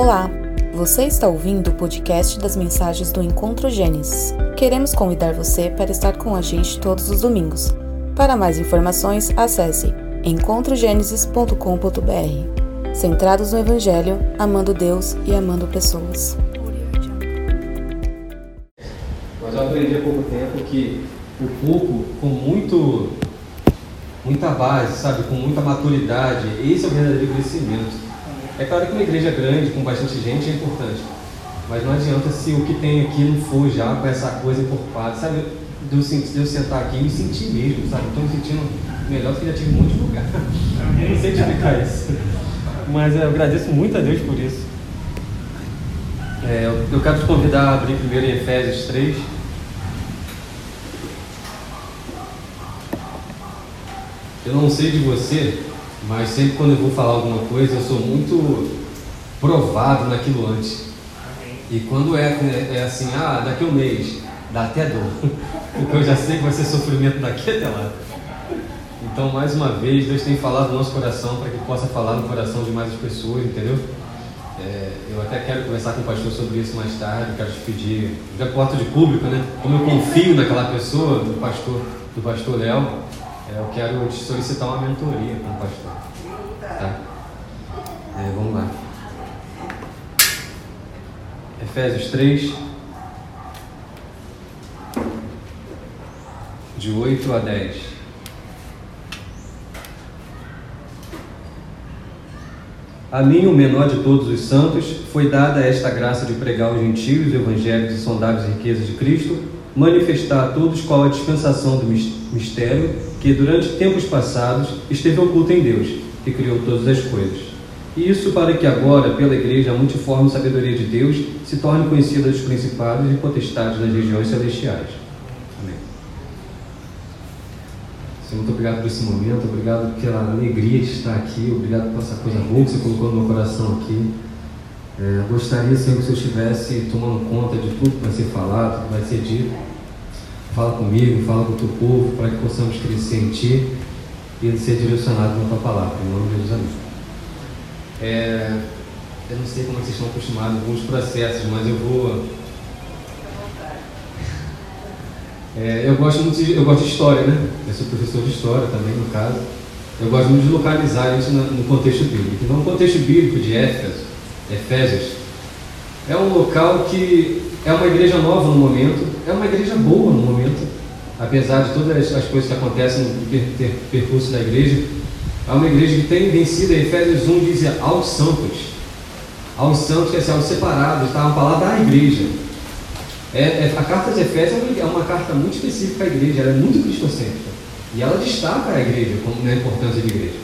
Olá, você está ouvindo o podcast das mensagens do Encontro Gênesis. Queremos convidar você para estar com a gente todos os domingos. Para mais informações, acesse encontrogenesis.com.br. Centrados no Evangelho, amando Deus e amando pessoas. Mas eu aprendi há pouco tempo que o pouco, com muito, muita base, sabe, com muita maturidade, esse é o verdadeiro crescimento. É claro que uma igreja grande, com bastante gente, é importante. Mas não adianta se o que tem aqui não for já com essa coisa encorpada, sabe? De eu, de eu sentar aqui e me sentir mesmo, sabe? Estou me sentindo melhor do que já tive um monte de lugar. Eu não sei te explicar isso. Mas eu agradeço muito a Deus por isso. É, eu quero te convidar a abrir primeiro em Efésios 3. Eu não sei de você, mas sempre quando eu vou falar alguma coisa, eu sou muito provado naquilo antes. E quando é, é assim, ah, daqui a um mês, dá até dor. Porque eu já sei que vai ser sofrimento daqui até lá. Então, mais uma vez, Deus tem falado no nosso coração para que possa falar no coração de mais pessoas, entendeu? É, eu até quero conversar com o pastor sobre isso mais tarde, quero te pedir, já porta de público, né? Como eu confio naquela pessoa, do pastor, do pastor Léo, é, eu quero te solicitar uma mentoria com o pastor. Tá? É, vamos lá. Efésios 3, de 8 a 10. A mim, o menor de todos os santos, foi dada esta graça de pregar aos gentios o evangelho de sondáveis riquezas de Cristo, manifestar a todos qual a dispensação do mistério que durante tempos passados esteve oculta em Deus, que criou todas as coisas. E isso para que agora, pela igreja, a multiforme sabedoria de Deus se torne conhecida dos principados e potestades das regiões celestiais. Amém. Senhor, muito obrigado por esse momento, obrigado pela alegria de estar aqui, obrigado por essa coisa boa que você colocou no meu coração aqui. É, gostaria, Senhor, que você estivesse tomando conta de tudo que vai ser falado, que vai ser dito Fala comigo, fala com o teu povo, para que possamos crescer em Ti e ser direcionados na Tua palavra. Em nome de Jesus, amém. É, eu não sei como vocês estão acostumados com os processos, mas eu vou. É, eu gosto muito de, eu gosto de história, né? Eu sou professor de história também, no caso. Eu gosto muito de localizar isso no contexto bíblico. Então, o contexto bíblico de Éfeso, Efésios, é um local que é uma igreja nova no momento, é uma igreja boa no momento, apesar de todas as coisas que acontecem no percurso da igreja. É uma igreja que tem vencido, Efésios 1 diz aos santos, aos santos, que é assim, aos separados, está uma palavra à igreja. É, é, a carta de Efésios é uma, é uma, carta muito específica à igreja, ela é muito cristocêntrica. E ela destaca a igreja, como na importância de igreja.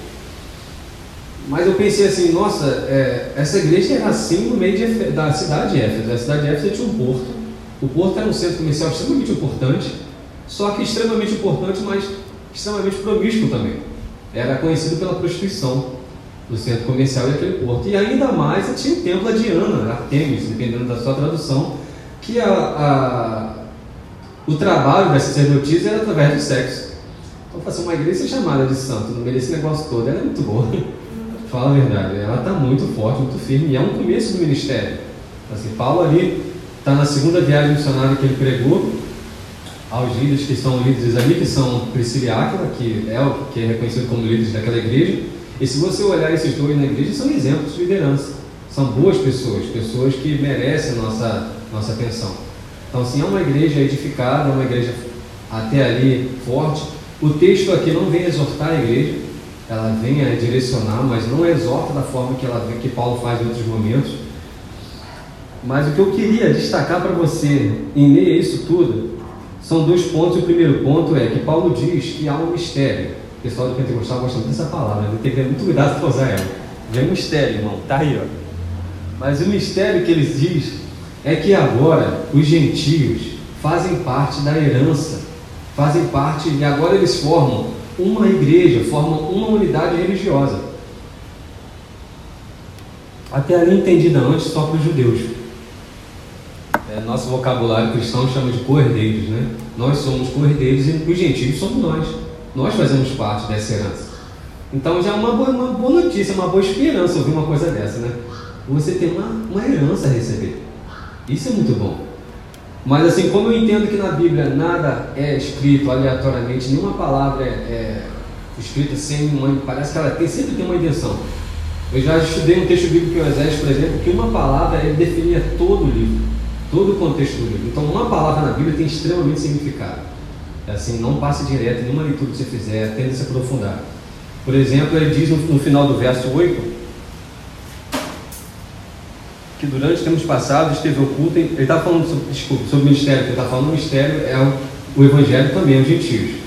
Mas eu pensei assim, nossa, é, essa igreja era assim no meio de, da cidade de Éfeso. A cidade de Éfeso tinha um porto. O porto era um centro comercial extremamente importante, só que extremamente importante, mas extremamente promíscuo também. Era conhecido pela prostituição do centro comercial e aquele porto. E ainda mais tinha o templo de Diana, Artemis, dependendo da sua tradução, que a, a, o trabalho das sacerdotisas era através do sexo. Então, fazer uma igreja chamada de santo no meio desse negócio todo, era muito boa. Fala a verdade, ela está muito forte, muito firme, e é um começo do ministério. Assim, Paulo ali está na segunda viagem missionária que ele pregou aos líderes que são líderes ali, que são Priscila Áquila, que é o que é reconhecido como líderes daquela igreja. E se você olhar esses dois na igreja, são exemplos de liderança. São boas pessoas, pessoas que merecem nossa, nossa atenção. Então, assim, é uma igreja edificada, é uma igreja até ali forte. O texto aqui não vem exortar a igreja, ela vem a direcionar, mas não exorta da forma que, ela, que Paulo faz em outros momentos. Mas o que eu queria destacar para você, em meio a isso tudo, são dois pontos. O primeiro ponto é que Paulo diz que há um mistério. O pessoal do Pentecostal gosta muito dessa palavra, tem que ter muito cuidado para usar ela. É um mistério, irmão, tá aí, ó. Mas o mistério que eles diz é que agora os gentios fazem parte da herança, fazem parte, e agora eles formam uma igreja, formam uma unidade religiosa. Até ali entendida antes só para os judeus. É, nosso vocabulário cristão chama de cordeiros, né? Nós somos cordeiros e os gentios somos nós. Nós fazemos parte dessa herança. Então já é uma boa, uma boa notícia, uma boa esperança ouvir uma coisa dessa, né? você tem uma, uma herança a receber. Isso é muito bom. Mas assim, como eu entendo que na Bíblia nada é escrito aleatoriamente, nenhuma palavra é, é escrita sem uma. Parece que ela tem, sempre tem uma intenção. Eu já estudei um texto bíblico em Oséias, por exemplo, que uma palavra ele definia todo o livro, todo o contexto do livro. Então, uma palavra na Bíblia tem extremamente significado. É assim, não passe direto, nenhuma leitura que você fizer, tende a se aprofundar. Por exemplo, ele diz no, final do verso 8 que durante tempos passados esteve oculto. Ele está falando sobre, desculpa, sobre o ministério, que ele está falando, o ministério é o, o evangelho também, os gentios.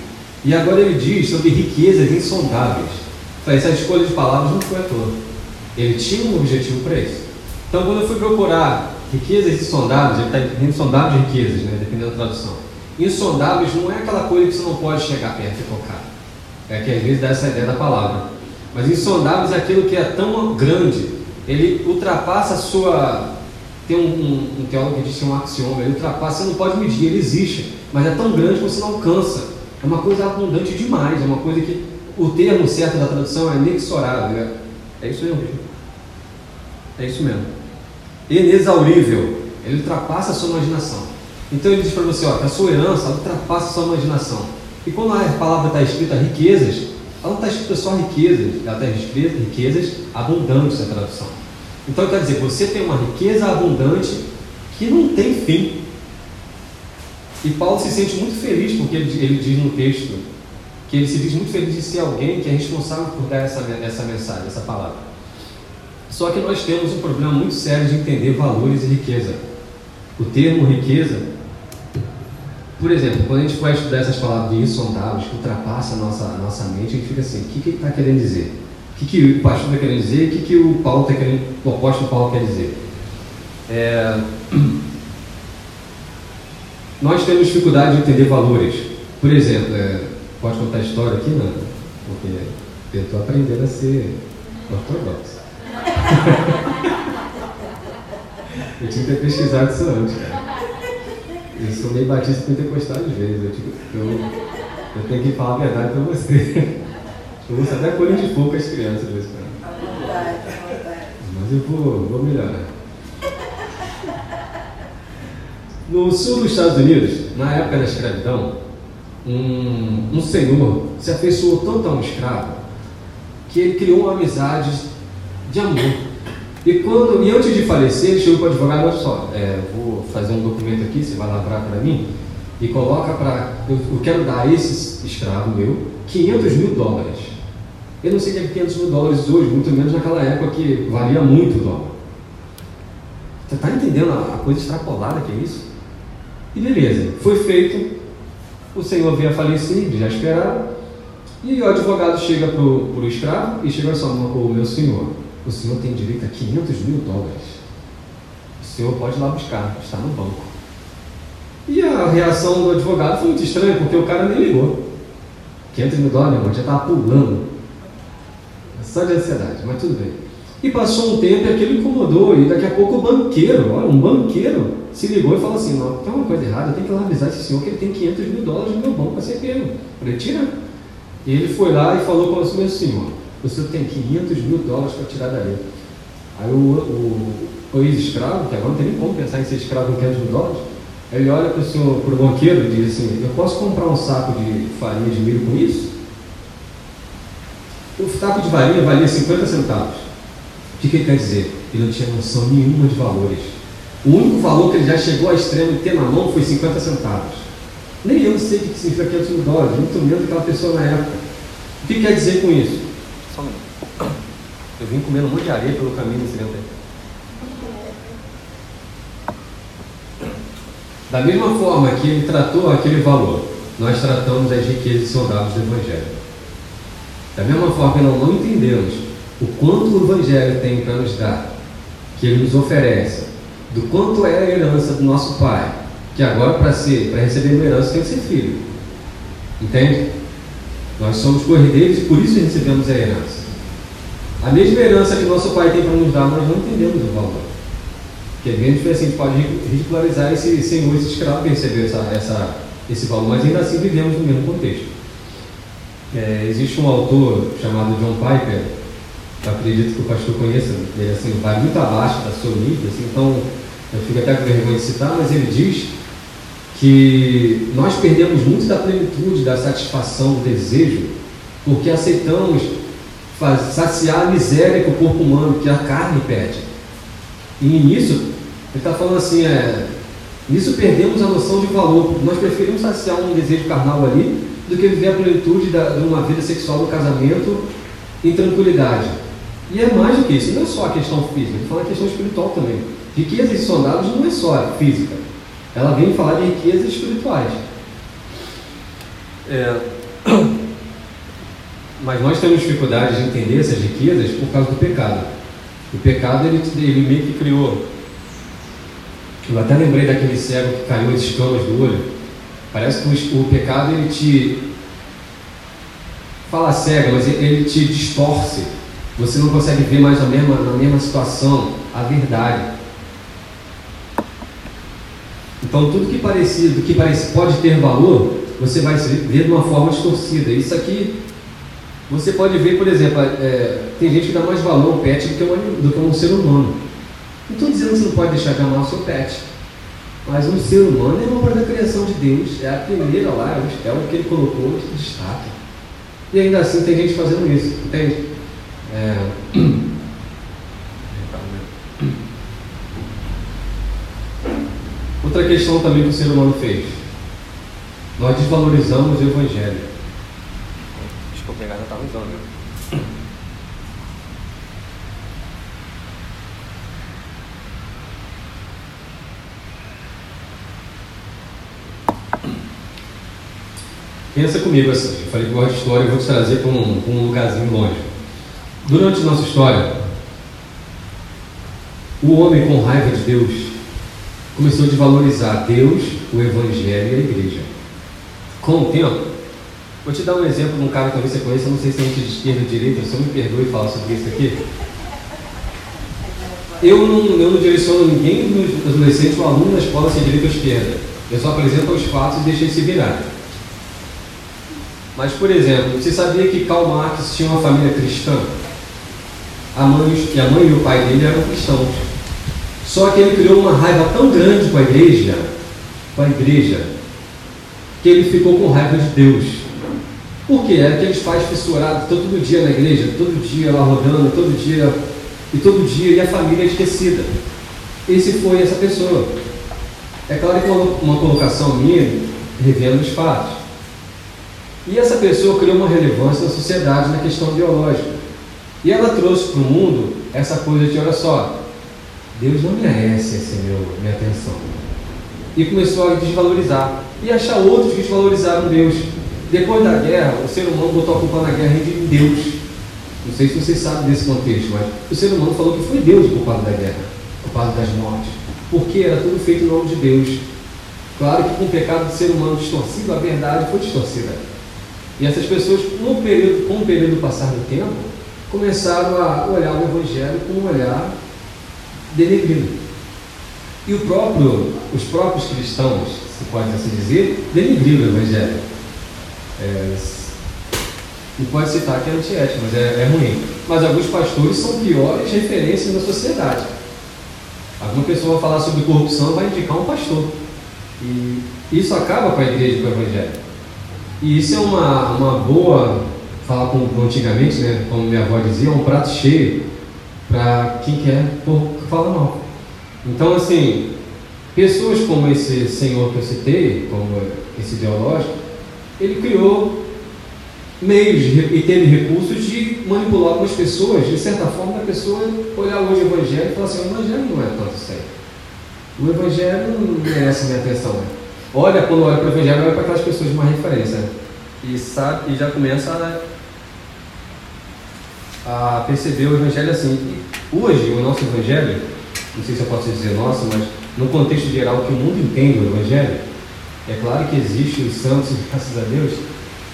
E agora ele diz sobre riquezas insondáveis. Essa escolha de palavras não foi à toa. Ele tinha um objetivo para isso. Então, quando eu fui procurar riquezas insondáveis, ele está insondáveis riquezas, né, dependendo da tradução. Insondáveis não é aquela coisa que você não pode chegar perto e tocar. É que às vezes dá essa ideia da palavra. Mas insondáveis é aquilo que é tão grande, ele ultrapassa a sua. Tem um, um, um teólogo que diz que é um axioma, ele ultrapassa, você não pode medir, ele existe, mas é tão grande que você não alcança. É uma coisa abundante demais, é uma coisa que o termo certo da tradução é inexorável. É, é isso mesmo. É isso mesmo. Inexaurível. Ele ultrapassa a sua imaginação. Então ele diz para você, ó, que a sua herança ultrapassa a sua imaginação. E quando a palavra está escrita riquezas, ela não está escrita só riquezas, ela está escrita riquezas abundantes na tradução. Então quer dizer, você tem uma riqueza abundante que não tem fim. E Paulo se sente muito feliz porque ele, ele diz no texto que ele se diz muito feliz de ser alguém que é responsável por dar essa, essa mensagem, essa palavra. Só que nós temos um problema muito sério de entender valores e riqueza. O termo riqueza, por exemplo, quando a gente vai estudar essas palavras insondáveis, que ultrapassa a nossa, a nossa mente, a gente fica assim, o que, que ele está querendo dizer? O que, que o pastor está querendo dizer? O que, que o Paulo está querendo, o apóstolo Paulo quer dizer? É... Nós temos dificuldade de entender valores. Por exemplo, é... pode contar a história aqui, não? Porque eu estou aprendendo a ser ortodoxo. eu tinha que ter pesquisado isso antes, cara. Eu sou meio batista pentecostal às vezes. Eu, tipo, eu, eu tenho que falar a verdade para você. Eu uso até coisa de fogo as crianças, às vezes. Mas eu vou, vou melhorar. No sul dos Estados Unidos, na época da escravidão, um, um senhor se afeiçoou tanto a um escravo que ele criou uma amizade de amor. E, quando, e antes de falecer, ele chegou para o advogado: olha só, é, vou fazer um documento aqui, você vai lavrar para mim, e coloca para. Eu, eu, quero dar a esse escravo meu 500 mil dólares. Eu não sei o que é 500 mil dólares hoje, muito menos naquela época que valia muito o dólar. Você está entendendo a, a coisa extrapolada que é isso? E beleza, foi feito, o senhor veio a falecer, já esperava, e o advogado chega para o escravo e chega só, o meu senhor, o senhor tem direito a 500 mil dólares. O senhor pode ir lá buscar, está no banco. E a reação do advogado foi muito estranha, porque o cara nem ligou. 500 mil dólares, meu já estava pulando. Só de ansiedade, mas tudo bem. E passou um tempo e aquilo incomodou, e daqui a pouco o banqueiro, olha, um banqueiro, se ligou e falou assim: não, tem uma coisa errada, eu tenho que lá avisar esse senhor que ele tem 500 mil dólares no meu banco para ser pego. Falei, tira. E ele foi lá e falou com o meu senhor: o senhor tem 500 mil dólares para tirar dali. Aí o, o, o ex-escravo, que agora não tem nem como pensar em ser escravo com 500 mil dólares, ele olha para o senhor, para o banqueiro e diz assim: Eu posso comprar um saco de farinha de milho com isso? O saco de farinha valia 50 centavos. O que, que ele quer dizer? Ele não tinha noção nenhuma de valores. O único valor que ele já chegou ao extremo de ter na mão foi 50 centavos. Nem eu sei o que significa 500 mil dólares, muito menos aquela pessoa na época. O que quer dizer com isso? Eu vim comendo um monte de areia pelo caminho nesse aí. Da mesma forma que ele tratou aquele valor, nós tratamos as riquezas soldados do Evangelho. Da mesma forma que nós não entendemos o quanto o Evangelho tem para nos dar, que ele nos oferece, do quanto é a herança do nosso Pai, que agora para ser, para receber uma herança tem que ser filho. Entende? Nós somos cordeiros e por isso recebemos a herança. A mesma herança que nosso Pai tem para nos dar, nós não entendemos o valor. Porque a gente, assim, a gente pode ridicularizar esse senhor, esse escravo que recebeu essa, essa, esse valor, mas ainda assim vivemos no mesmo contexto. É, existe um autor chamado John Piper, eu acredito que o pastor conheça, ele assim, vai muito abaixo da sua nível, assim, então eu fico até com vergonha de citar, mas ele diz que nós perdemos muito da plenitude, da satisfação, do desejo, porque aceitamos faz, saciar a miséria que o corpo humano, que a carne pede. E nisso, ele está falando assim, é, nisso perdemos a noção de valor. Nós preferimos saciar um desejo carnal ali do que viver a plenitude da, de uma vida sexual no casamento em tranquilidade. E é mais do que isso, não é só a questão física, ele fala a questão espiritual também. Riquezas sondadas não é só física, ela vem falar de riquezas espirituais. É... Mas nós temos dificuldade de entender essas riquezas por causa do pecado. O pecado ele, ele meio que criou. Eu até lembrei daquele cego que caiu as escamas do olho. Parece que o, o pecado ele te fala cego, mas ele te distorce. Você não consegue ver mais na mesma, na mesma situação a verdade. Então tudo que parecido, que parece, pode ter valor, você vai ver de uma forma distorcida. Isso aqui você pode ver, por exemplo, é, tem gente que dá mais valor ao pet do que, um, do que um ser humano. Não estou dizendo que você não pode deixar de amar o seu pet, mas um ser humano é uma obra da criação de Deus, é a primeira lá, é o que ele colocou de destaque. E ainda assim tem gente fazendo isso, entende? É... Outra questão também que o ser humano fez. Nós desvalorizamos o Evangelho. Pegar já estava usando. Né? Pensa comigo assim, eu falei que gosto de história e vou te trazer para um, um lugarzinho longe. Durante nossa história, o homem com raiva de Deus começou a desvalorizar Deus, o Evangelho e a igreja. Com o tempo, vou te dar um exemplo de um cara que talvez você conheça, não sei se é de esquerda ou direita, só me perdoe falar sobre isso aqui. Eu não, eu não direciono ninguém dos adolescentes ou aluno na escola se é direita ou esquerda. Eu só apresento os fatos e deixo eles se virar. Mas, por exemplo, você sabia que Karl Marx tinha uma família cristã? A mãe, e a mãe e o pai dele eram cristãos. Só que ele criou uma raiva tão grande com a igreja, com a igreja, que ele ficou com raiva de Deus. Por quê? Era aqueles pais fissurados todo dia na igreja, todo dia lá rodando, todo dia, e todo dia, e a família esquecida. Esse foi essa pessoa. É claro que uma, uma colocação minha, revendo os fatos. E essa pessoa criou uma relevância na sociedade, na questão biológica. E ela trouxe para o mundo essa coisa de, olha só, Deus não merece essa meu, minha atenção. E começou a desvalorizar. E achar outros que desvalorizaram Deus. Depois da guerra, o ser humano botou a culpa na guerra em Deus. Não sei se vocês sabem desse contexto, mas o ser humano falou que foi Deus o culpado da guerra, o culpado das mortes. Porque era tudo feito em nome de Deus. Claro que com o pecado do ser humano distorcido, a verdade foi distorcida. E essas pessoas, com o período, com o período passar do tempo, começaram a olhar o Evangelho com um olhar denegrindo. E o próprio, os próprios cristãos, se pode assim dizer, denegriram o Evangelho. É, e pode citar que é antiético, mas é, é ruim. Mas alguns pastores são piores referências na sociedade. Alguma pessoa falar sobre corrupção vai indicar um pastor. E isso acaba com a igreja e com o Evangelho. E isso é uma, uma boa, falar como antigamente, né, como minha avó dizia, um prato cheio para quem quer falar mal. Então, assim, pessoas como esse senhor que eu citei, como esse ideológico, ele criou meios e teve recursos de manipular algumas pessoas, de certa forma, a pessoa olhar hoje o Evangelho e falar assim: o Evangelho não é tanto aí. O Evangelho não merece minha atenção. Né? Olha, quando olha para o Evangelho, olha para aquelas pessoas de uma referência. Né? E, sabe, e já começa a a perceber o Evangelho assim. Hoje, o nosso Evangelho, não sei se eu posso dizer nosso, mas no contexto geral que o mundo entende o Evangelho, é claro que existe os santos, graças a Deus,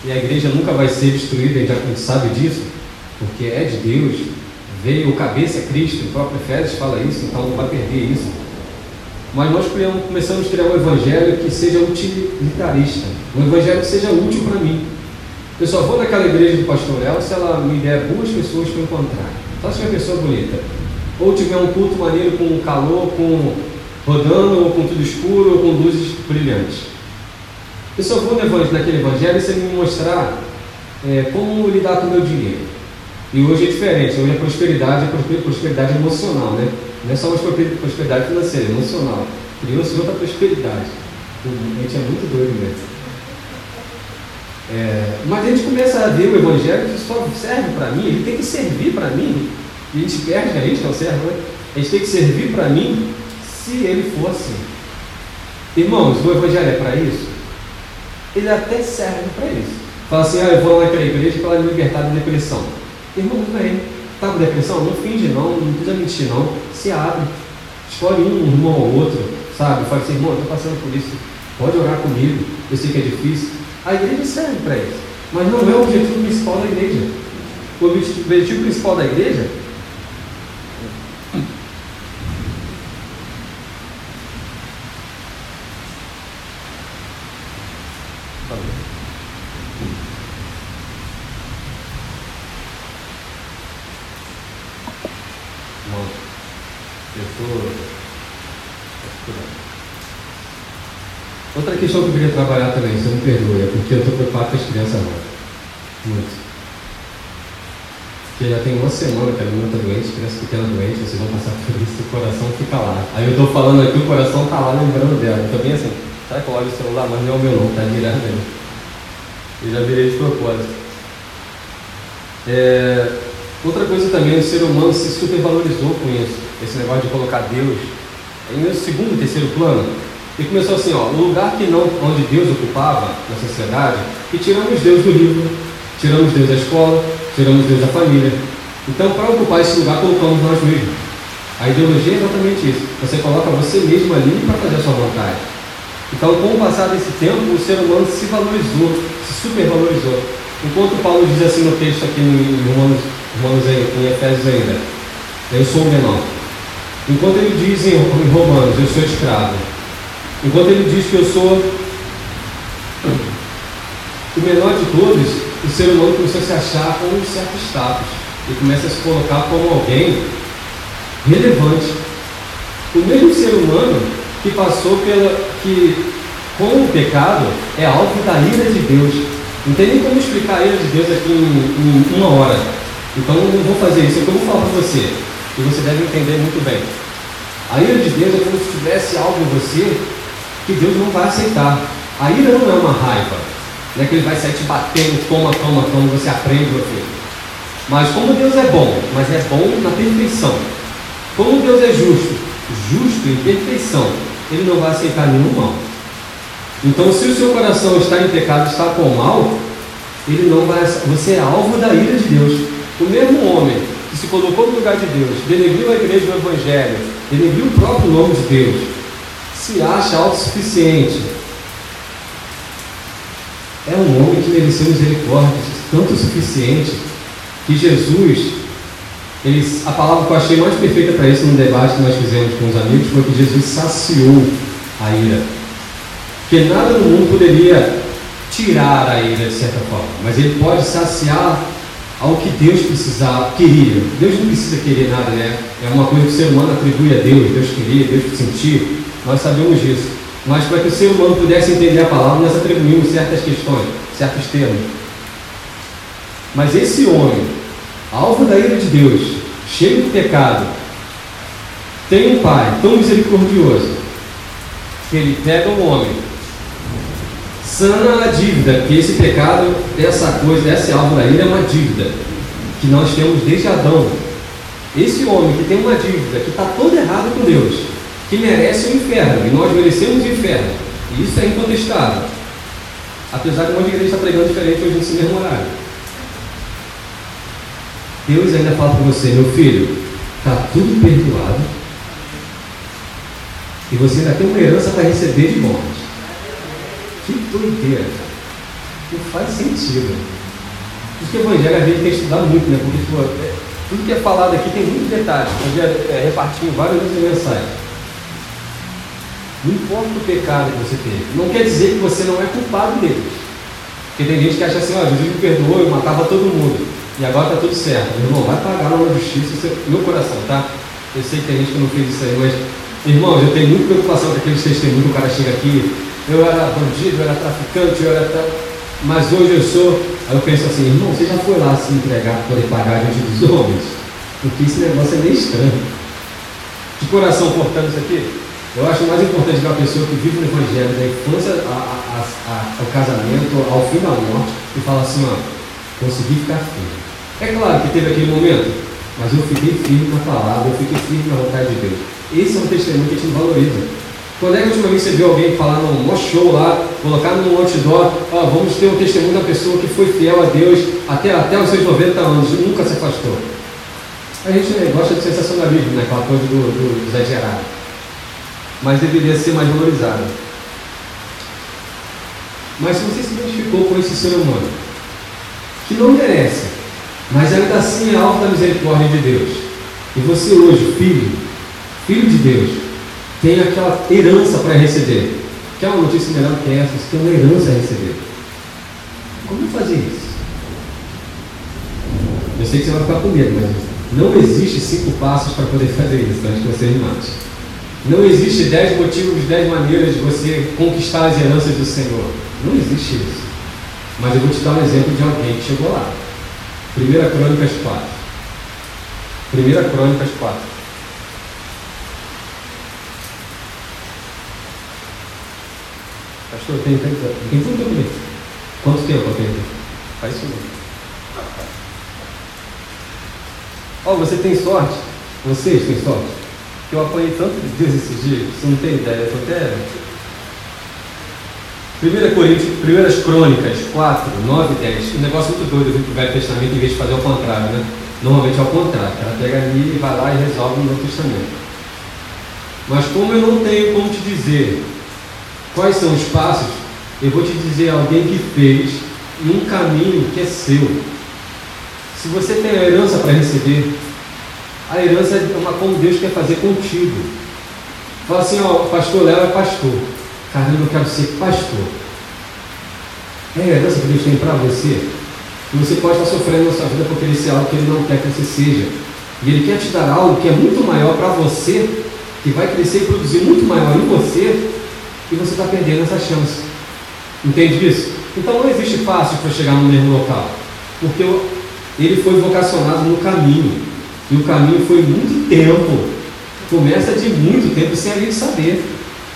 e a igreja nunca vai ser destruída, a gente sabe disso, porque é de Deus, veio o cabeça Cristo, o próprio Efésios fala isso, então não vai perder isso. Mas nós começamos a criar um evangelho que seja utilitarista, um evangelho que seja útil para mim, eu só vou naquela igreja do pastor El se ela me der boas pessoas para encontrar. Só se tiver pessoa bonita. Ou tiver um culto maneiro com calor, com rodando, ou com tudo escuro, ou com luzes brilhantes. Eu só vou naquele evangelho se ele me mostrar é, como lidar com o meu dinheiro. E hoje é diferente, hoje a prosperidade é prosperidade emocional, né? Não é só uma prosperidade financeira, é emocional. Criou-se outra prosperidade. A gente é muito doido mesmo. É, mas a gente começa a ver o Evangelho que só serve para mim, ele tem que servir para mim. E a gente perde a gente não serve, né? A gente tem que servir para mim se ele for assim. Irmãos, o Evangelho é para isso? Ele até serve para isso. Fala assim, ah, eu vou lá naquela igreja para me libertar da depressão. Irmão, vem. Está com depressão? Não finge não, não precisa mentir não. Se abre. Escolhe um irmão ou outro, sabe? Fala assim, irmão, eu estou passando por isso. Pode orar comigo. Eu sei que é difícil. A igreja serve para isso. Mas não é o objetivo principal da igreja. O objetivo principal da igreja Outra questão que eu queria trabalhar também, você me perdoe, é porque eu estou preocupado com as crianças agora. Muito. Porque já tem uma semana que a menina está doente, criança pequena doente, vocês vão passar por isso, o coração fica lá. Aí eu estou falando aqui, o coração está lá lembrando dela. Eu também assim, sabe que eu olho o celular, mas não é o meu não, está virado mesmo. Eu já virei de propósito. É, outra coisa também, o ser humano se supervalorizou com isso. Esse negócio de colocar Deus em segundo, terceiro plano. E começou assim, ó, o lugar que não, onde Deus ocupava na sociedade, e tiramos Deus do livro, tiramos Deus da escola, tiramos Deus da família. Então, para ocupar esse lugar, colocamos nós mesmos. A ideologia é exatamente isso. Você coloca você mesmo ali para fazer a sua vontade. Então, com o passar desse tempo, o ser humano se valorizou, se supervalorizou. Enquanto Paulo diz assim no texto aqui em Romanos, Romanos em Efésios ainda, eu sou o menor. Enquanto ele diz em Romanos, eu sou escravo, Enquanto ele diz que eu sou o menor de todos, o ser humano começou a se achar com um certo status e começa a se colocar como alguém relevante. O mesmo ser humano que passou pela. que com o pecado é alvo da ira de Deus. Não tem nem como explicar a ira de Deus aqui em, em uma hora. Então não vou fazer isso, é eu vou falar para você. E você deve entender muito bem. A ira de Deus é como se tivesse algo em você que Deus não vai aceitar. A ira não é uma raiva, não é que ele vai sair te batendo, toma, toma, toma, você aprende, meu filho. Mas como Deus é bom, mas é bom na perfeição. Como Deus é justo, justo em perfeição, ele não vai aceitar nenhum mal. Então, se o seu coração está em pecado, está com mal, ele não vai, você é alvo da ira de Deus. O mesmo homem que se colocou no lugar de Deus, denegriu a igreja do Evangelho, denegriu o próprio nome de Deus, se acha autossuficiente. É um homem que mereceu misericórdia, tanto o suficiente que Jesus, ele, a palavra que eu achei mais perfeita para isso no debate que nós fizemos com os amigos foi que Jesus saciou a ira. Porque nada no mundo poderia tirar a ira de certa forma, mas ele pode saciar ao que Deus precisava, queria. Deus não precisa querer nada, né? É uma coisa que o ser humano atribui a Deus, Deus queria, Deus sentir. Nós sabemos disso. Mas para que o ser humano pudesse entender a palavra, nós atribuímos certas questões, certos termos. Mas esse homem, alvo da ira de Deus, cheio de pecado, tem um pai tão misericordioso que ele pega o homem, sana a dívida, que esse pecado, essa coisa, alvo da ira é uma dívida que nós temos desde Adão. Esse homem que tem uma dívida, que está todo errado com Deus, que merece o inferno, e nós merecemos o inferno. E isso é incontestável. Apesar de um monte de igreja estar pregando diferente hoje nesse mesmo horário. Deus ainda fala para você, meu filho, está tudo perdoado. E você ainda tem uma herança para receber de morte. Que doideira, Não faz sentido. Por isso que o Evangelho a gente tem que estudar muito, né? Porque pô, é, tudo que é falado aqui tem muitos detalhes. Podia é, repartir em várias mensagens. Não importa o pecado que você teve. Não quer dizer que você não é culpado dele. Porque tem gente que acha assim, ó, Jesus me perdoou, eu matava todo mundo. e agora está tudo certo. Meu irmão, vai pagar na justiça seu, meu coração, tá? Eu sei que tem gente que não fez isso aí, mas, irmãos, eu tenho muita preocupação com aqueles testemunhos, o cara chega aqui, eu era bandido, eu era traficante, eu era. Mas hoje eu sou. Aí eu penso assim, irmão, você já foi lá se entregar para poder pagar diante dos homens? Porque esse negócio é meio estranho. De coração cortando isso aqui, eu acho mais importante que uma pessoa que vive no Evangelho da infância a, a, a, ao casamento, ao fim da morte, e fala assim, ó, consegui ficar firme. É claro que teve aquele momento, mas eu fiquei firme na palavra, eu fiquei firme na vontade de Deus. Esse é um testemunho que a gente valoriza. Quando é que a última vez você viu alguém falar num show lá, colocar num outdoor, ó, vamos ter um testemunho da pessoa que foi fiel a Deus até, até os seus 90 anos, nunca se afastou. A gente né, gosta de sensacionalismo, né? aquela coisa do, do exagerado mas deveria ser mais valorizada. Mas se você se identificou com esse ser humano, que não merece, mas ainda assim é alvo da misericórdia de Deus, e você hoje, filho, filho de Deus, tem aquela herança para receber, quer uma notícia melhor que essa? Você tem uma herança a receber. Como fazer isso? Eu sei que você vai ficar com medo, mas não existe cinco passos para poder fazer isso, antes que você me mate. Não existe dez motivos, dez maneiras de você conquistar as heranças do Senhor. Não existe isso. Mas eu vou te dar um exemplo de alguém que chegou lá. 1 Crônicas 4. 1 Crônicas 4. Pastor, tem, tem, tem tudo tempo Quanto tempo eu tenho? Faz isso mesmo. Oh, você tem sorte. Vocês têm sorte que eu apanhei tanto de Deus esses dias, você não tem ideia, eu até. 1 Coríntios, 1 Crônicas 4, 9 e 10. Um negócio muito doido vir para o Velho Testamento em vez de fazer ao contrário, né? Normalmente é ao contrário, ela pega ali e vai lá e resolve no Novo Testamento. Mas como eu não tenho como te dizer quais são os passos, eu vou te dizer alguém que fez um caminho que é seu. Se você tem a herança para receber, a herança é uma como Deus quer fazer contigo. Fala assim, ó, pastor Léo é pastor. Caramba, eu quero ser pastor. É a herança que Deus tem para você. E você pode estar sofrendo na sua vida por querer ser algo que Ele não quer que você seja. E Ele quer te dar algo que é muito maior para você, que vai crescer e produzir muito maior em você, e você está perdendo essa chance. Entende isso? Então não existe fácil para chegar no mesmo local. Porque ele foi vocacionado no caminho. E o caminho foi muito tempo. Começa de muito tempo sem a gente saber.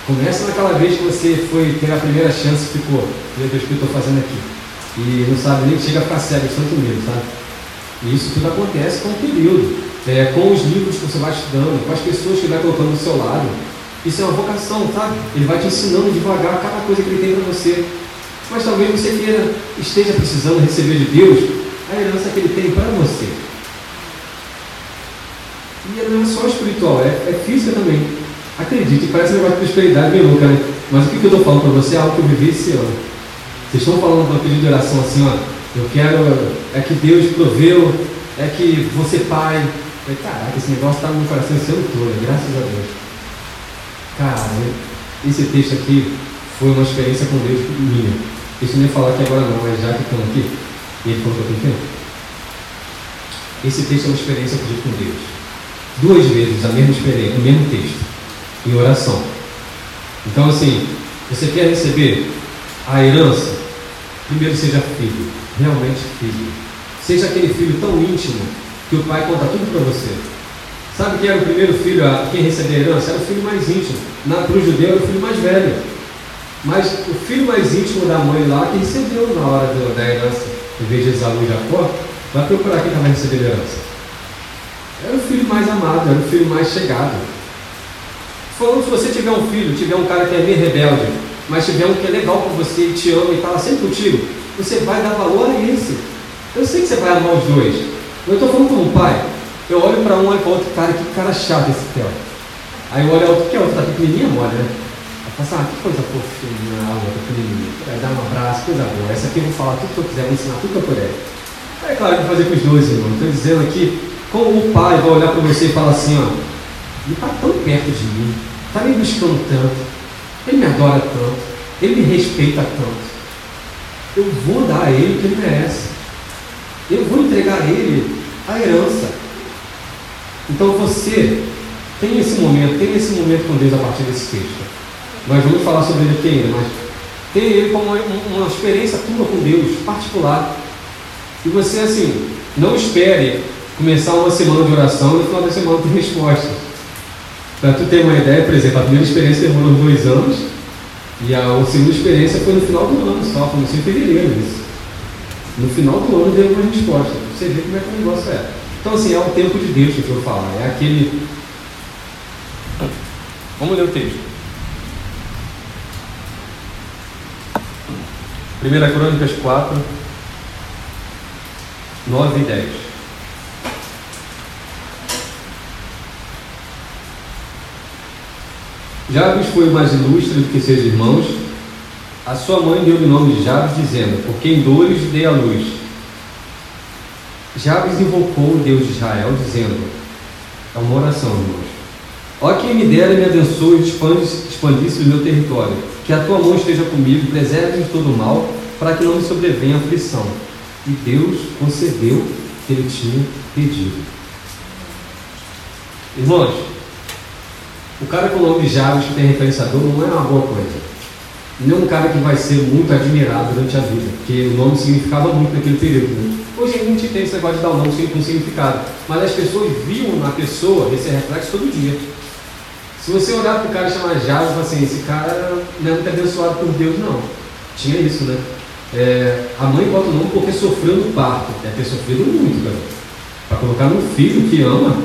Começa naquela vez que você foi ter a primeira chance e ficou, meu Deus, o que eu estou fazendo aqui? E não sabe nem, chega a ficar cego tanto medo, sabe? E isso tudo acontece com o período, é, com os livros que você vai estudando, com as pessoas que vai colocando do seu lado. Isso é uma vocação, sabe? Ele vai te ensinando devagar cada coisa que ele tem para você. Mas talvez você queira, esteja precisando receber de Deus a herança que ele tem para você. E não é só espiritual, é, é física também. Acredite, parece um negócio de prosperidade bem louca, né? Mas o que, que eu estou falando para você é algo que eu vivi esse ano. Vocês estão falando para pedido de oração assim, ó. Eu quero, é que Deus proveu, é que você pai. Caraca, esse negócio está no meu coração esse ano todo, graças a Deus. Cara, esse texto aqui foi uma experiência com Deus minha. Isso nem falar aqui agora não, mas já que estamos aqui, e ele falou que eu tenho tempo. Esse texto é uma experiência com Deus duas vezes a mesma experiência, o mesmo texto, em oração. Então, assim, você quer receber a herança? Primeiro, seja filho, realmente filho. Seja aquele filho tão íntimo que o pai conta tudo para você. Sabe quem era o primeiro filho a quem recebia a herança? Era o filho mais íntimo. Para o judeu, era o filho mais velho. Mas o filho mais íntimo da mãe lá, que recebeu na hora da herança, em vez de Esaú e Jacó, vai procurar quem estava recebendo a herança. Era o filho mais amado, era o filho mais chegado. Falando se você tiver um filho, tiver um cara que é meio rebelde, mas tiver um que é legal com você e te ama e está sempre contigo, você vai dar valor a esse. Eu sei que você vai amar os dois. Eu estou falando como pai. Eu olho para um, olho para outro, cara, que cara chato esse Theo. Aí eu olho outro, que é outro, tá pequenininha, mole, né? Eu assim, ah, que coisa fofinha, a outra pequenininha. Vai dar um abraço, coisa boa. Essa aqui eu vou falar tudo que eu quiser, vou ensinar tudo que eu puder. É claro que vou fazer com os dois, irmão. Estou dizendo aqui como o pai vai olhar para você e falar assim, ó, ele está tão perto de mim, está me buscando tanto, ele me adora tanto, ele me respeita tanto. Eu vou dar a ele o que ele merece. eu vou entregar a ele a herança. Então você tem esse momento, tem esse momento com Deus a partir desse texto. Nós vamos falar sobre ele aqui ainda, mas tem ele como uma, experiência tua com Deus, particular. E você, assim, não espere começar uma semana de oração e no final da semana ter resposta. Para tu ter uma ideia, por exemplo, a primeira experiência demorou dois anos e a, segunda experiência foi no final do ano, só, começou em fevereiro isso. No final do ano deu uma resposta. Você vê como é que o negócio é. Então, assim, é o tempo de Deus que eu vou falar. É aquele. Vamos ler o texto. 1 Crônicas 4, 9 e 10. Jabes foi mais ilustre do que seus irmãos. A sua mãe deu-lhe o nome de Jabes, dizendo: Porque em dores dei a luz. Jabes invocou o Deus de Israel, dizendo: É uma oração, irmãos. Ó quem me dera e me abençoe e expandisse o meu território. Que a tua mão esteja comigo, preserve-me de todo mal, para que não me sobrevenha aflição. E Deus concedeu o que ele tinha pedido. Irmãos, o cara com o nome Jabes que tem referenciador não é uma boa coisa. Não é um cara que vai ser muito admirado durante a vida, porque o nome significava muito naquele período. Né? Hoje a gente tem esse negócio de dar um nome com significado, mas as pessoas viam na pessoa esse reflexo todo dia. Se você olhar para o cara e chamar Jabes, assim, esse cara não é muito abençoado por Deus, não. Tinha isso, né? É, a mãe bota o nome porque sofreu no parto. Deve ter sofrido muito, cara. Para colocar no filho que ama.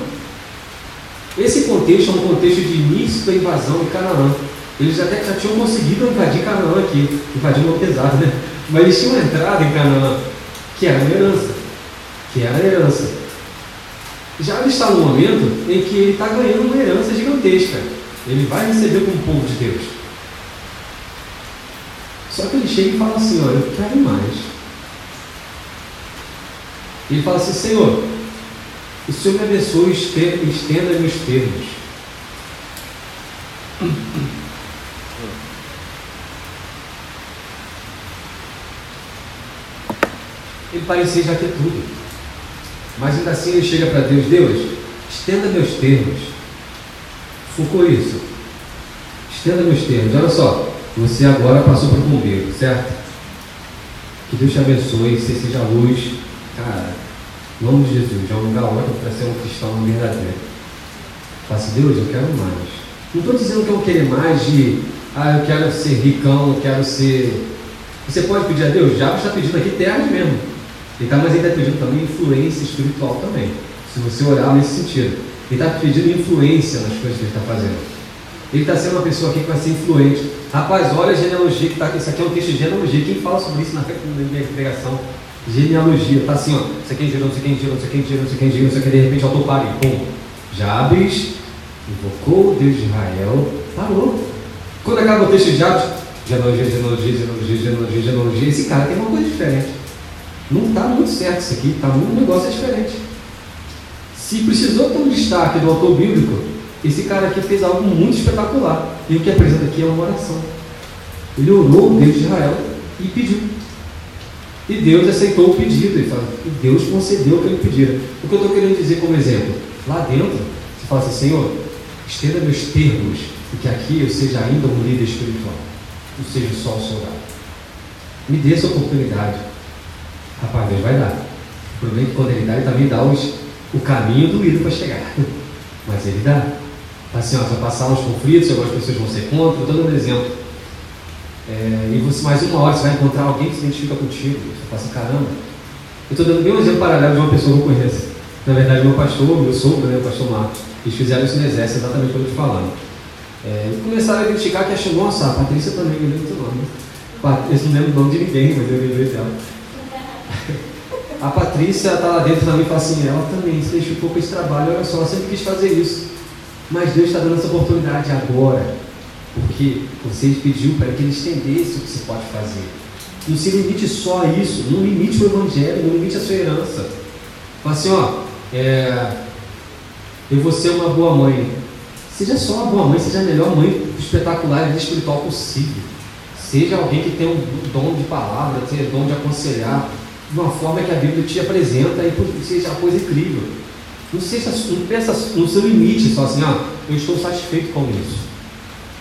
Esse contexto é um contexto de início da invasão de Canaã. Eles até já tinham conseguido invadir Canaã aqui. Invadir uma pesada, né? Mas eles tinham entrado em Canaã, que era uma herança. Que era a herança. Já ele está no momento em que ele está ganhando uma herança gigantesca. Ele vai receber como povo de Deus. Só que ele chega e fala assim, olha, eu quero mais. Ele fala assim, Senhor, o Senhor me abençoe e estenda meus termos. Ele parecia já ter tudo. Mas ainda assim ele chega para Deus, Deus, estenda meus termos. Focou isso. Estenda meus termos. Olha só, você agora passou para o bombeiro, certo? Que Deus te abençoe, você seja luz. Cara, em nome de Jesus, é um lugar ótimo para ser um cristão verdadeiro. Assim, Deus, eu quero mais. Não estou dizendo que eu quero mais de, ah, eu quero ser ricão, eu quero ser. Você pode pedir a Deus? Já está pedindo aqui terra mesmo. Ele está, ele está pedindo também influência espiritual também. Se você orar nesse sentido. Ele está pedindo influência nas coisas que ele está fazendo. Ele está sendo uma pessoa aqui que vai ser influente. Rapaz, olha a genealogia que está aqui. Isso aqui é um texto de genealogia. Quem fala sobre isso na minha pregação? Genealogia. Está assim, ó. Isso aqui é gerou, isso aqui é gerou, isso aqui é gerou, isso aqui é gerou, isso aqui de repente autopare. Pum. Jabes invocou o Deus de Israel. Parou. Quando acaba o texto de Jabes, genealogia, genealogia, genealogia, genealogia, genealogia. Esse cara tem uma coisa diferente. Não está muito certo isso aqui. Está um negócio diferente. Se precisou ter um destaque do autor bíblico, esse cara aqui fez algo muito espetacular. E o que apresenta aqui é uma oração. Ele orou o Deus de Israel e pediu. E Deus aceitou o pedido. E, fala, e Deus concedeu o que ele pedira. O que eu estou querendo dizer como exemplo? Lá dentro, você fala assim, Senhor, estenda meus termos, e que aqui eu seja ainda um líder espiritual. Não seja só um soldado. Me dê essa oportunidade. Rapaz, Deus vai dar. O problema é que quando ele dá, ele também dá os, o caminho do ídolo para chegar. Mas ele dá assim, ó, vai passar uns conflitos, algumas pessoas vão ser contra, estou dando um exemplo. É, e você, mais uma hora, você vai encontrar alguém que se identifica contigo. Você assim, caramba. Eu estou dando bem um exemplo paralelo de uma pessoa que eu conheço. Na verdade, meu pastor, meu sogro, né, o pastor Marcos, eles fizeram isso no exército, exatamente como eu te falando. É, e começaram a identificar que achou, nossa, a Patrícia também, eu lembro do nome. Eu não lembro o nome de ninguém, mas eu lembrei dela. A Patrícia está lá dentro também e fala assim, ela também se deixou um esse trabalho, olha só, ela sempre quis fazer isso. Mas Deus está dando essa oportunidade agora, porque você pediu para que ele estendesse o que se pode fazer. Não se limite só a isso, não limite o Evangelho, não limite a sua herança. Fala assim, ó, é, eu vou ser uma boa mãe. Seja só uma boa mãe, seja a melhor mãe espetacular e espiritual possível. Seja alguém que tem um dom de palavra, tenha dom de aconselhar. De uma forma que a Bíblia te apresenta e seja uma coisa incrível. Não, seja, não pensa no seu limite, só assim, ah, eu estou satisfeito com isso.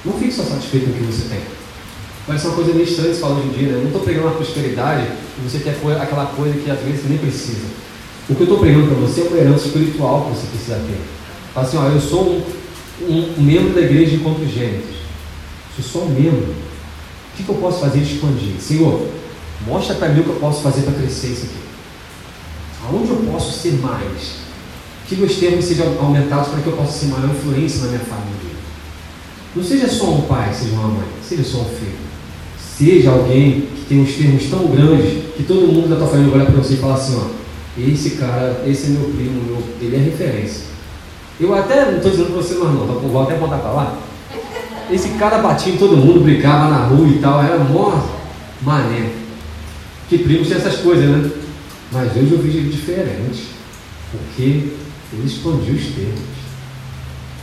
Não fique só satisfeito com o que você tem. Parece uma coisa meio estranha de falar hoje em dia, né? Eu não estou pregando a prosperidade e você quer aquela coisa que às vezes nem precisa. O que eu estou pregando para você é uma herança espiritual que você precisa ter. Fala assim, ó, eu sou um, um, membro da igreja de Encontro eu sou um membro, o que, que eu posso fazer de expandir? Senhor, mostra para mim o que eu posso fazer para crescer isso aqui. Aonde eu posso ser mais? Que meus termos sejam aumentados para que eu possa ser maior influência na minha família. Não seja só um pai, seja uma mãe, seja só um filho. Seja alguém que tem uns termos tão grandes que todo mundo da tua família olha para você e fala assim, ó, esse cara, esse é meu primo, meu, ele é referência. Eu até não estou dizendo para você mais não, tá, vou até apontar para lá. Esse cara batia em todo mundo, brincava na rua e tal, era mó mané. Que primos essas coisas, né? Mas hoje eu vejo diferente, porque ele expandiu os termos.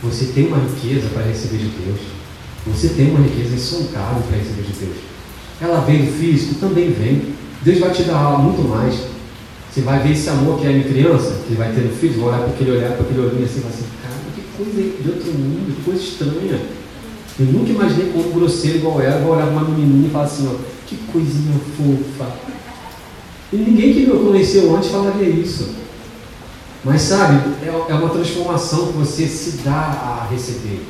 Você tem uma riqueza para receber de Deus. Você tem uma riqueza insultável para receber de Deus. Ela vem do físico, também vem. Deus vai te dar muito mais. Você vai ver esse amor que é em criança, que vai ter no filho, vai olhar para aquele olhar, para aquele olhinho assim, vai assim, cara, que coisa de outro mundo, que coisa estranha. Eu nunca imaginei como grosseiro igual era, vou olhar para uma menininha e falar assim, ó, que coisinha fofa. E ninguém que me conheceu antes falaria isso. Mas sabe, é, é uma transformação que você se dá a receber.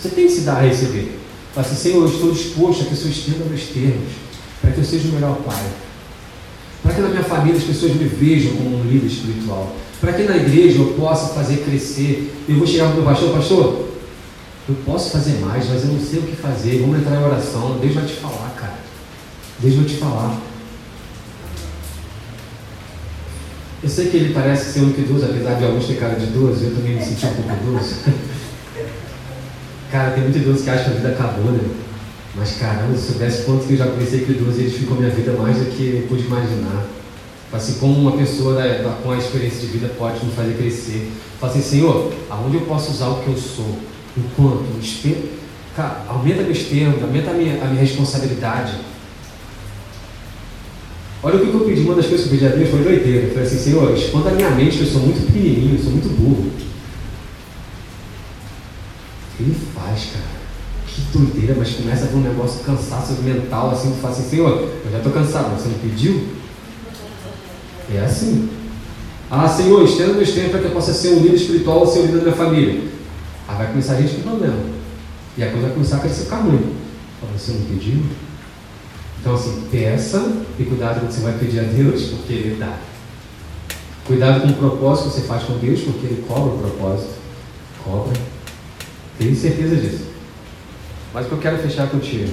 Você tem que se dar a receber. Fala assim, Senhor, eu estou disposto a que o Senhor estenda meus termos, para que eu seja o melhor pai. Para que na minha família as pessoas me vejam como um líder espiritual. Para que na igreja eu possa fazer crescer. Eu vou chegar para o meu pastor, pastor, eu posso fazer mais, mas eu não sei o que fazer. Vamos entrar em oração. Deus vai te falar, cara. Deus vai te falar. Eu sei que ele parece ser um idoso, apesar de alguns ter cara de idoso, eu também me senti um pouco idoso. cara, tem muito idoso que acha que a vida acabou, né? Mas caramba, se soubesse quanto que eu já conversei com idoso, ele ficou minha vida mais do que eu pude imaginar. Assim como uma pessoa da, da, com a experiência de vida pode me fazer crescer. Fala assim, Senhor, aonde eu posso usar o que eu sou? Enquanto? Cara, aumenta meus termos, aumenta a minha, a minha responsabilidade Olha o que eu pedi, uma das coisas que eu pedi a Deus foi doideira. Eu falei assim, Senhor, expanda a minha mente, que eu sou muito pequenininho, eu sou muito burro. Ele faz, cara. Que doideira, mas começa ver um negócio cansaço mental, assim, tu fala assim, Senhor, eu já estou cansado, você não pediu? É assim. Ah, Senhor, estenda meus tempos para que eu possa ser um líder espiritual ou ser um líder da minha família. Aí vai começar a gente com problema. E a coisa vai começar a crescer ficar ruim. Você não pediu? Então, assim, peça e cuidado com o que você vai pedir a Deus, porque Ele dá. Cuidado com o propósito que você faz com Deus, porque Ele cobra o propósito. Cobra. Tenho certeza disso. Mas o que eu quero fechar contigo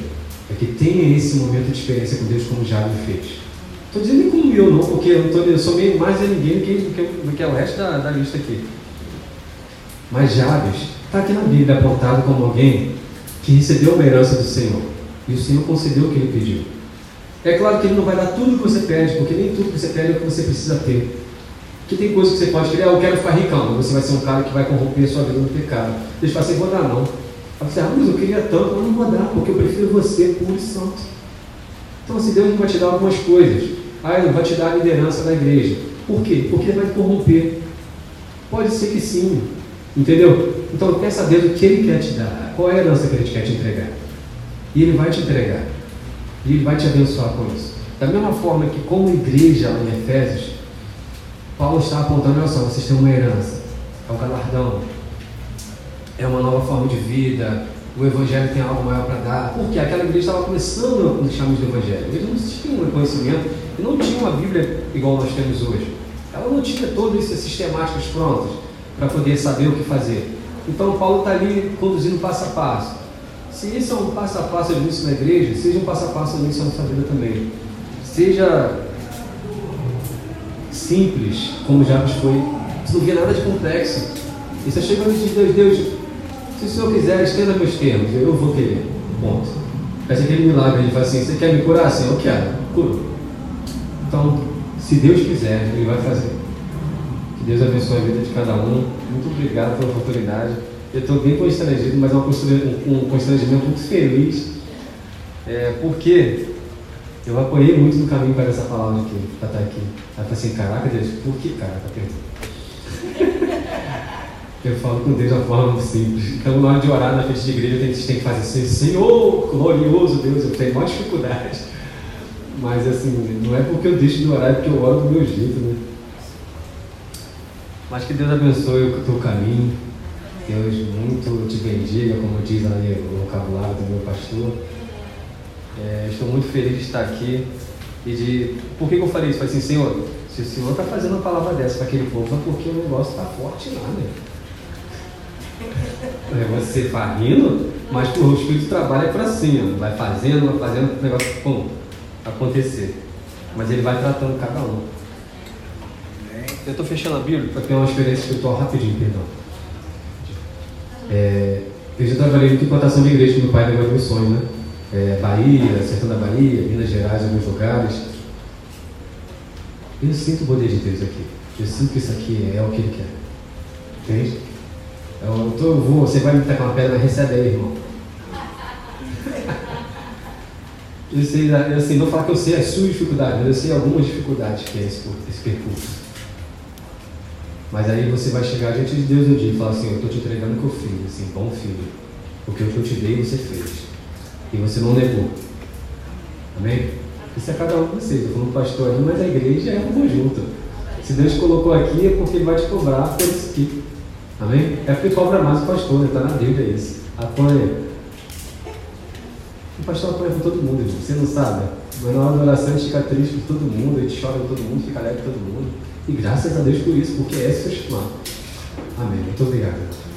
é que tenha esse momento de experiência com Deus como Jabes fez. Estou dizendo como eu não, porque eu, tô, eu sou meio mais a ninguém do que, do que, do que o resto da, da lista aqui. Mas Jabes está aqui na Bíblia apontado como alguém que recebeu uma herança do Senhor. E o Senhor concedeu o que ele pediu. É claro que ele não vai dar tudo que você pede, porque nem tudo que você pede é o que você precisa ter. Que tem coisas que você pode querer, ah, eu quero ficar ricão, você vai ser um cara que vai corromper a sua vida no pecado. Deixa eu falar assim, vou dar não. Você, ah, mas eu queria tanto, eu não vou dar, porque eu prefiro você puro e santo. Então assim, Deus não vai te dar algumas coisas. Ah, ele não vai te dar a liderança da igreja. Por quê? Porque ele vai te corromper. Pode ser que sim. Entendeu? Então pensa Deus o que ele quer te dar. Qual é a herança que ele quer te entregar? E ele vai te entregar. E Ele vai te abençoar com isso. Da mesma forma que, como igreja lá em Efésios, Paulo está apontando: olha só, vocês têm uma herança, é o galardão, é uma nova forma de vida, o Evangelho tem algo maior para dar. Porque aquela igreja estava começando nos chamas do Evangelho. Eles não tinham um conhecimento não tinham uma Bíblia igual nós temos hoje. Ela não tinha todas essas sistemáticas prontas para poder saber o que fazer. Então, Paulo está ali conduzindo passo a passo. Se esse é um passo a passo de início na igreja, seja um passo a passo de início na sua vida também. Seja simples, como Jabes foi. Se não vê nada de complexo. E você chega diante de Deus, Deus, se o Senhor quiser, estenda meus termos, eu vou querer. Ponto. Faz aquele milagre, ele fala assim, você quer me curar? Assim, eu quero. Curo. Então, se Deus quiser, Ele vai fazer. Deus abençoe a vida de cada um. Muito obrigado pela oportunidade. Eu estou bem constrangido, mas é um constrangimento muito feliz, é, porque Eu apoiei muito no caminho para essa palavra aqui, para estar aqui. Aí eu falei assim, caraca Deus, por que cara? Eu falo com Deus de uma forma muito simples. Então, na hora de orar na frente de igreja, a gente tem que fazer assim, Senhor, glorioso Deus, eu tenho maior dificuldade. Mas assim, não é porque eu deixo de orar, é porque eu oro do meu jeito, né? Mas que Deus abençoe o teu caminho. Deus muito te bendiga, como diz ali o vocabulário do meu pastor. É, estou muito feliz de estar aqui. E de. Por que, eu falei isso? Falei assim, Senhor, se o Senhor está fazendo uma palavra dessa para aquele povo, é porque o negócio está forte lá, né? É, você está rindo, mas o Espírito trabalha para cima, vai fazendo, vai fazendo o negócio pum, acontecer. Mas ele vai tratando cada um. Eu estou fechando a Bíblia para ter uma experiência espiritual rapidinho, perdão. É, eu já trabalhei muito em plantação de igreja meu pai negócio de missões, né? É, Bahia, Sertão da Bahia, Minas Gerais, alguns lugares. Eu sinto o poder de Deus aqui. Eu sinto que isso aqui é o que Ele quer. Entende? Eu, tô, eu vou, você vai me tacar uma pedra, mas recebe aí, irmão. Eu sei, eu assim, não falar que eu sei as suas dificuldades, mas eu sei algumas dificuldades que é esse, esse percurso. Mas aí você vai chegar diante de Deus um dia e falar assim, eu estou te entregando o que eu fiz, assim, bom filho. O que eu te dei você fez. E você não negou. Amém? Isso é cada um de vocês. Eu falando pastor ali, mas a igreja é um conjunto. Se Deus colocou aqui é porque Ele vai te cobrar por isso aqui. Amém? É porque cobra mais o pastor, está né? na Bíblia isso. Apanha. O pastor apanha por todo mundo. Você não sabe? Mas na hora da oração a gente fica triste por todo mundo, a gente chora por todo mundo, fica alegre por todo mundo. E graças a Deus por isso, porque é esse o seu chamado. Amém. Muito obrigado.